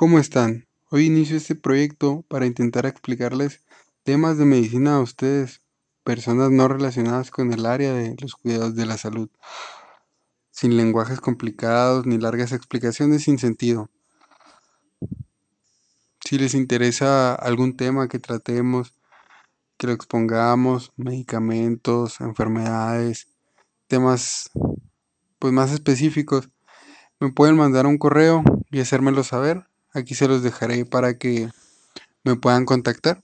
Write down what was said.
¿Cómo están? Hoy inicio este proyecto para intentar explicarles temas de medicina a ustedes, personas no relacionadas con el área de los cuidados de la salud, sin lenguajes complicados ni largas explicaciones sin sentido. Si les interesa algún tema que tratemos, que lo expongamos, medicamentos, enfermedades, temas pues más específicos, me pueden mandar un correo y hacérmelo saber Aquí se los dejaré para que me puedan contactar.